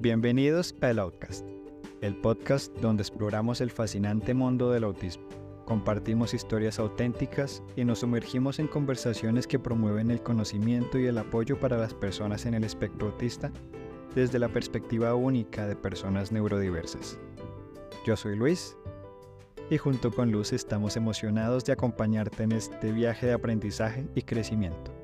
Bienvenidos a El Outcast, el podcast donde exploramos el fascinante mundo del autismo. Compartimos historias auténticas y nos sumergimos en conversaciones que promueven el conocimiento y el apoyo para las personas en el espectro autista desde la perspectiva única de personas neurodiversas. Yo soy Luis y junto con Luz estamos emocionados de acompañarte en este viaje de aprendizaje y crecimiento.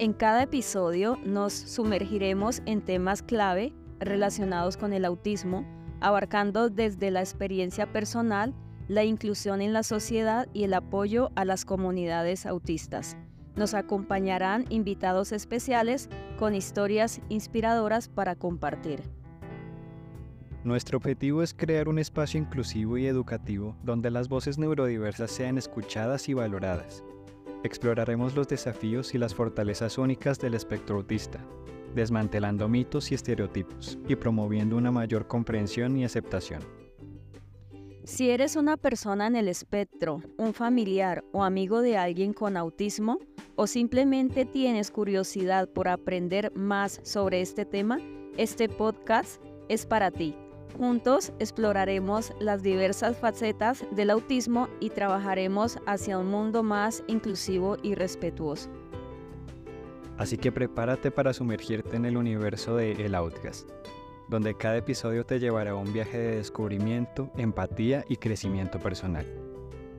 En cada episodio nos sumergiremos en temas clave relacionados con el autismo, abarcando desde la experiencia personal, la inclusión en la sociedad y el apoyo a las comunidades autistas. Nos acompañarán invitados especiales con historias inspiradoras para compartir. Nuestro objetivo es crear un espacio inclusivo y educativo donde las voces neurodiversas sean escuchadas y valoradas. Exploraremos los desafíos y las fortalezas únicas del espectro autista, desmantelando mitos y estereotipos y promoviendo una mayor comprensión y aceptación. Si eres una persona en el espectro, un familiar o amigo de alguien con autismo, o simplemente tienes curiosidad por aprender más sobre este tema, este podcast es para ti. Juntos exploraremos las diversas facetas del autismo y trabajaremos hacia un mundo más inclusivo y respetuoso. Así que prepárate para sumergirte en el universo de El Outcast, donde cada episodio te llevará a un viaje de descubrimiento, empatía y crecimiento personal.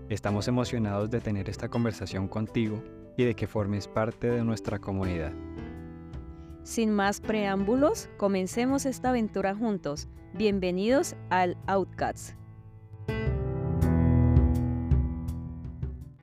Estamos emocionados de tener esta conversación contigo y de que formes parte de nuestra comunidad. Sin más preámbulos, comencemos esta aventura juntos. Bienvenidos al Outcast.